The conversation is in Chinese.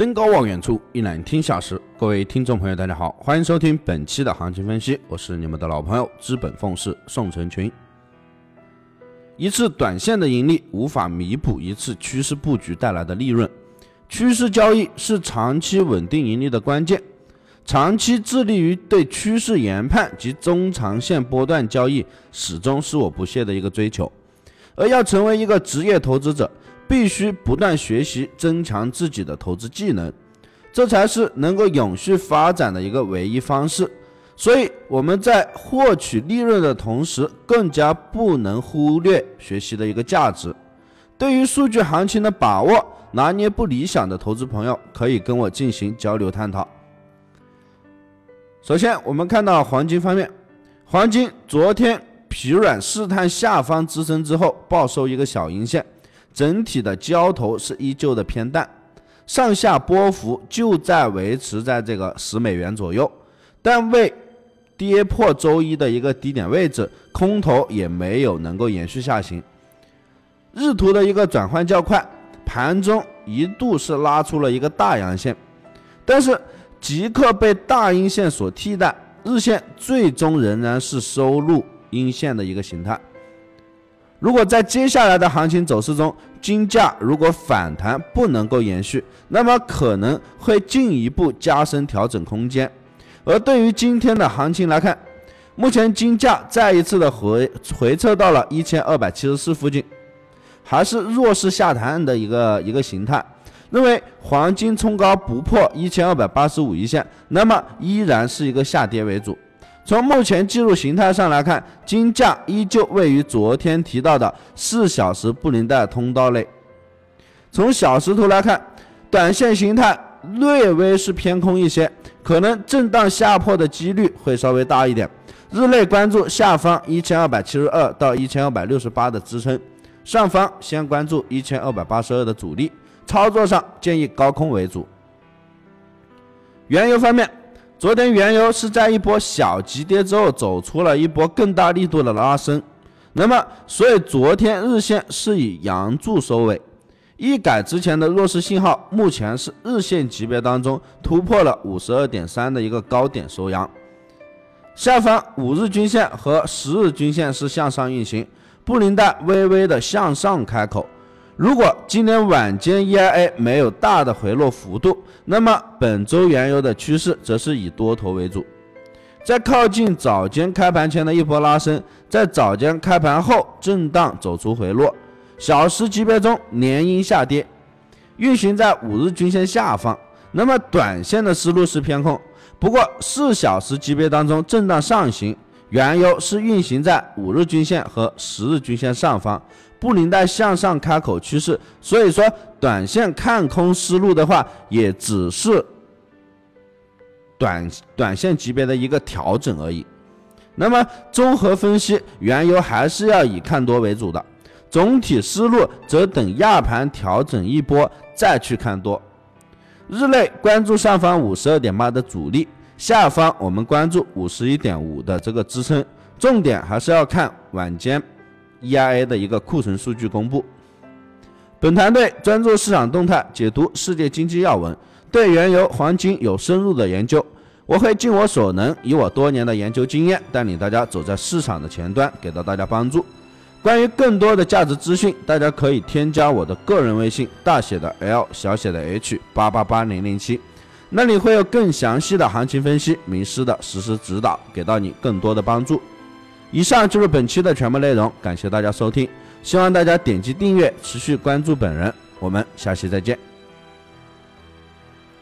登高望远处，一览天下事。各位听众朋友，大家好，欢迎收听本期的行情分析，我是你们的老朋友资本凤氏宋成群。一次短线的盈利无法弥补一次趋势布局带来的利润，趋势交易是长期稳定盈利的关键。长期致力于对趋势研判及中长线波段交易，始终是我不懈的一个追求。而要成为一个职业投资者，必须不断学习，增强自己的投资技能，这才是能够永续发展的一个唯一方式。所以我们在获取利润的同时，更加不能忽略学习的一个价值。对于数据行情的把握拿捏不理想的投资朋友，可以跟我进行交流探讨。首先，我们看到黄金方面，黄金昨天疲软试探下方支撑之后，报收一个小阴线，整体的交投是依旧的偏淡，上下波幅就在维持在这个十美元左右，但未跌破周一的一个低点位置，空头也没有能够延续下行。日图的一个转换较快，盘中一度是拉出了一个大阳线，但是。即刻被大阴线所替代，日线最终仍然是收入阴线的一个形态。如果在接下来的行情走势中，金价如果反弹不能够延续，那么可能会进一步加深调整空间。而对于今天的行情来看，目前金价再一次的回回撤到了一千二百七十四附近，还是弱势下探的一个一个形态。认为黄金冲高不破一千二百八十五一线，那么依然是一个下跌为主。从目前技术形态上来看，金价依旧位于昨天提到的四小时布林带通道内。从小时图来看，短线形态略微是偏空一些，可能震荡下破的几率会稍微大一点。日内关注下方一千二百七十二到一千二百六十八的支撑，上方先关注一千二百八十二的阻力。操作上建议高空为主。原油方面，昨天原油是在一波小急跌之后走出了一波更大力度的拉升，那么所以昨天日线是以阳柱收尾，一改之前的弱势信号，目前是日线级别当中突破了五十二点三的一个高点收阳，下方五日均线和十日均线是向上运行，布林带微微的向上开口。如果今天晚间 EIA 没有大的回落幅度，那么本周原油的趋势则是以多头为主。在靠近早间开盘前的一波拉升，在早间开盘后震荡走出回落，小时级别中连阴下跌，运行在五日均线下方。那么短线的思路是偏空，不过四小时级别当中震荡上行，原油是运行在五日均线和十日均线上方。布林带向上开口趋势，所以说短线看空思路的话，也只是短短线级别的一个调整而已。那么综合分析，原油还是要以看多为主的，总体思路则等亚盘调整一波再去看多。日内关注上方五十二点八的阻力，下方我们关注五十一点五的这个支撑，重点还是要看晚间。EIA 的一个库存数据公布。本团队专注市场动态，解读世界经济要闻，对原油、黄金有深入的研究。我会尽我所能，以我多年的研究经验，带领大家走在市场的前端，给到大家帮助。关于更多的价值资讯，大家可以添加我的个人微信，大写的 L，小写的 H，八八八零零七，那里会有更详细的行情分析、名师的实时指导，给到你更多的帮助。以上就是本期的全部内容，感谢大家收听，希望大家点击订阅，持续关注本人，我们下期再见。